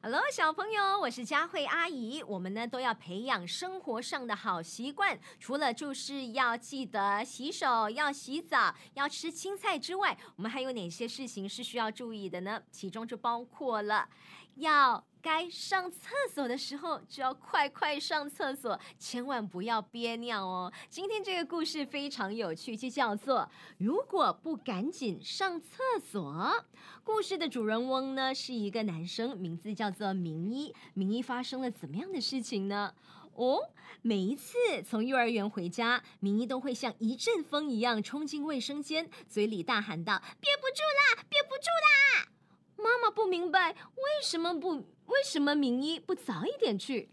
Hello，小朋友，我是佳慧阿姨。我们呢都要培养生活上的好习惯，除了就是要记得洗手、要洗澡、要吃青菜之外，我们还有哪些事情是需要注意的呢？其中就包括了要。该上厕所的时候就要快快上厕所，千万不要憋尿哦。今天这个故事非常有趣，就叫做“如果不赶紧上厕所”。故事的主人翁呢是一个男生，名字叫做明一。明一发生了怎么样的事情呢？哦，每一次从幼儿园回家，明一都会像一阵风一样冲进卫生间，嘴里大喊道：“憋不住啦，憋不住啦！”妈妈不明白为什么不。为什么明一不早一点去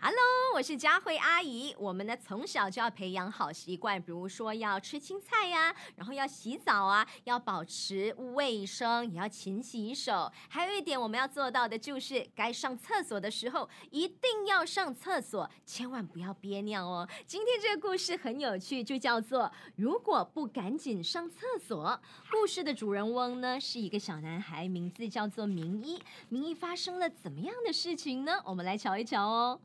？Hello，我是佳慧阿姨。我们呢从小就要培养好习惯，比如说要吃青菜呀，然后要洗澡啊，要保持卫生，也要勤洗手。还有一点我们要做到的就是，该上厕所的时候一定要上厕所，千万不要憋尿哦。今天这个故事很有趣，就叫做“如果不赶紧上厕所”。故事的主人翁呢是一个小男孩，名字叫做明一。明一发生了怎么样的事情呢？我们来瞧一瞧哦。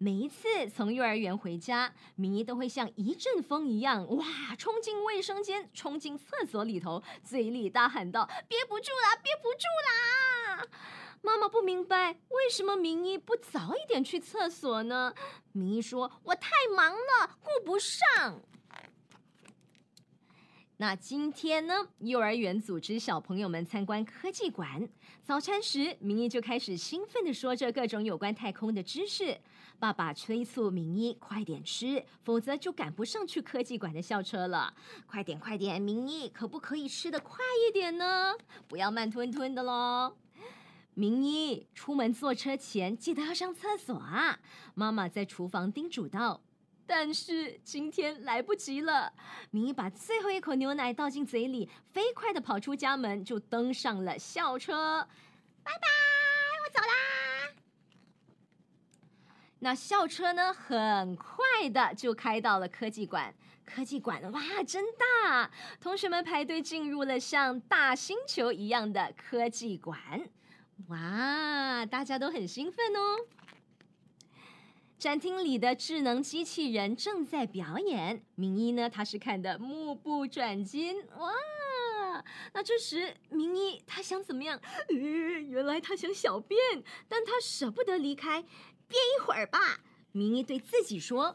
每一次从幼儿园回家，明一都会像一阵风一样，哇，冲进卫生间，冲进厕所里头，嘴里大喊道：“憋不住啦，憋不住啦！”妈妈不明白为什么明一不早一点去厕所呢？明一说：“我太忙了，顾不上。”那今天呢？幼儿园组织小朋友们参观科技馆。早餐时，明一就开始兴奋的说着各种有关太空的知识。爸爸催促明一快点吃，否则就赶不上去科技馆的校车了。快点，快点，明一可不可以吃的快一点呢？不要慢吞吞的喽。明一出门坐车前记得要上厕所啊！妈妈在厨房叮嘱道。但是今天来不及了，明一把最后一口牛奶倒进嘴里，飞快的跑出家门，就登上了校车。拜拜，我走啦。那校车呢，很快的就开到了科技馆。科技馆哇，真大！同学们排队进入了像大星球一样的科技馆。哇，大家都很兴奋哦。展厅里的智能机器人正在表演，明一呢，他是看的目不转睛。哇！那这时明一他想怎么样？原来他想小便，但他舍不得离开，憋一会儿吧。明一对自己说：“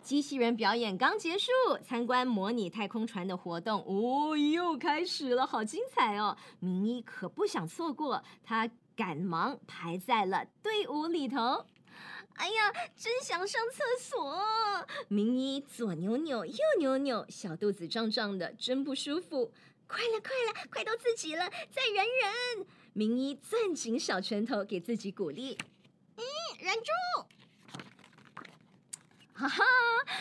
机器人表演刚结束，参观模拟太空船的活动哦，又开始了，好精彩哦！明一可不想错过，他赶忙排在了队伍里头。”哎呀，真想上厕所！明一左扭扭，右扭扭，小肚子胀胀的，真不舒服。快了，快了，快到自己了，再忍忍。明一攥紧小拳头，给自己鼓励。嗯，忍住。哈哈，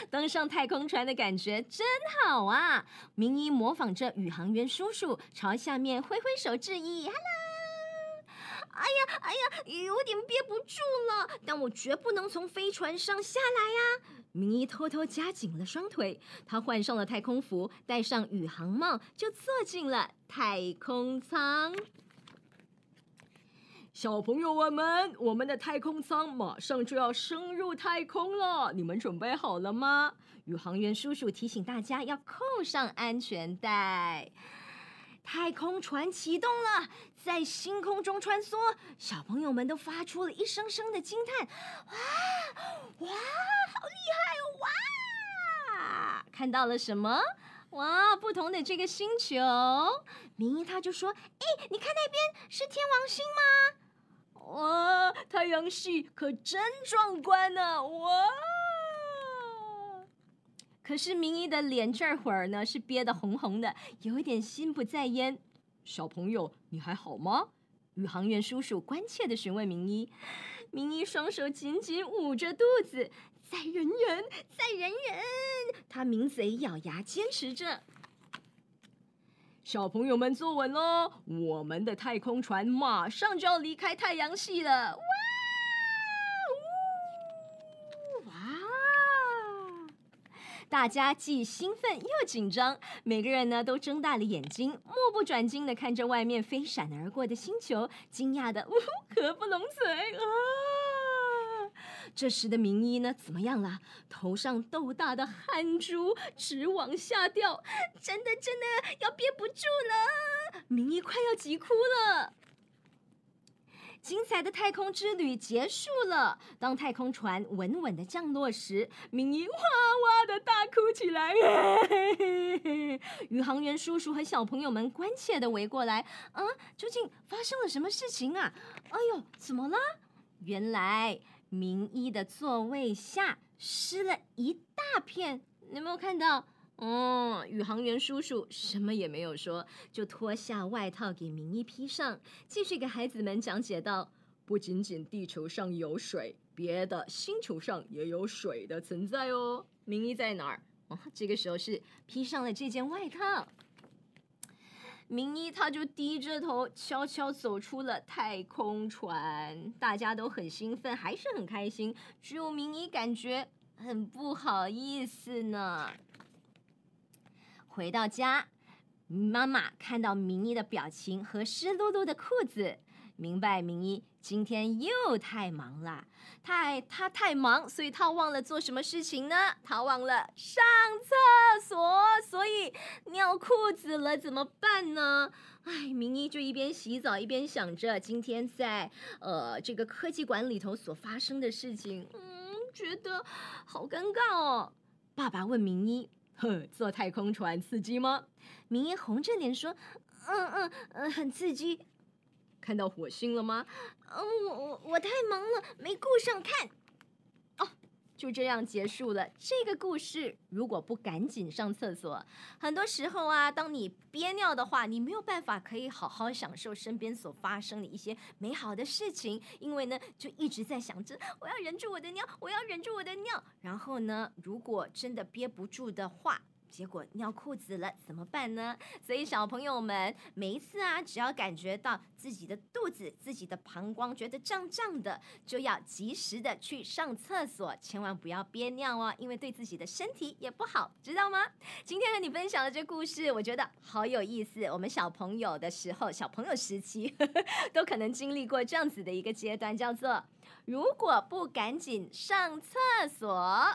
登上太空船的感觉真好啊！明一模仿着宇航员叔叔，朝下面挥挥手致意。Hello。哎呀，哎呀，有点憋不住了，但我绝不能从飞船上下来呀！明一偷偷夹紧了双腿，他换上了太空服，戴上宇航帽，就坐进了太空舱。小朋友们，我们的太空舱马上就要升入太空了，你们准备好了吗？宇航员叔叔提醒大家要扣上安全带。太空船启动了，在星空中穿梭，小朋友们都发出了一声声的惊叹：“哇哇，好厉害哦！哇，看到了什么？哇，不同的这个星球。”明一他就说：“哎，你看那边是天王星吗？哇，太阳系可真壮观呢！哇！”可是明一的脸这会儿呢是憋得红红的，有一点心不在焉。小朋友，你还好吗？宇航员叔叔关切的询问明一。明一双手紧紧捂着肚子，再忍忍，再忍忍。他抿嘴咬牙，坚持着。小朋友们坐稳喽，我们的太空船马上就要离开太阳系了。大家既兴奋又紧张，每个人呢都睁大了眼睛，目不转睛的看着外面飞闪而过的星球，惊讶的呜呼合不拢嘴啊！这时的明一呢，怎么样了？头上豆大的汗珠直往下掉，真的真的要憋不住了，明一快要急哭了。精彩的太空之旅结束了。当太空船稳稳的降落时，明一哇哇的大哭起来。宇航员叔叔和小朋友们关切的围过来，啊，究竟发生了什么事情啊？哎呦，怎么了？原来明一的座位下湿了一大片，你有没有看到？嗯，宇航员叔叔什么也没有说，就脱下外套给明一披上，继续给孩子们讲解道：不仅仅地球上有水，别的星球上也有水的存在哦。明一在哪儿？哦，这个时候是披上了这件外套。明一他就低着头，悄悄走出了太空船。大家都很兴奋，还是很开心，只有明一感觉很不好意思呢。回到家，妈妈看到明一的表情和湿漉漉的裤子，明白明一今天又太忙了。太他太忙，所以他忘了做什么事情呢？他忘了上厕所，所以尿裤子了，怎么办呢？哎，明一就一边洗澡一边想着今天在呃这个科技馆里头所发生的事情，嗯，觉得好尴尬哦。爸爸问明一。呵，坐太空船刺激吗？明一红着脸说：“嗯嗯嗯，很刺激。看到火星了吗？嗯，我我我太忙了，没顾上看。”就这样结束了这个故事。如果不赶紧上厕所，很多时候啊，当你憋尿的话，你没有办法可以好好享受身边所发生的一些美好的事情，因为呢，就一直在想着我要忍住我的尿，我要忍住我的尿。然后呢，如果真的憋不住的话，结果尿裤子了怎么办呢？所以小朋友们，每一次啊，只要感觉到自己的肚子、自己的膀胱觉得胀胀的，就要及时的去上厕所，千万不要憋尿哦，因为对自己的身体也不好，知道吗？今天和你分享的这故事，我觉得好有意思。我们小朋友的时候，小朋友时期 都可能经历过这样子的一个阶段，叫做如果不赶紧上厕所。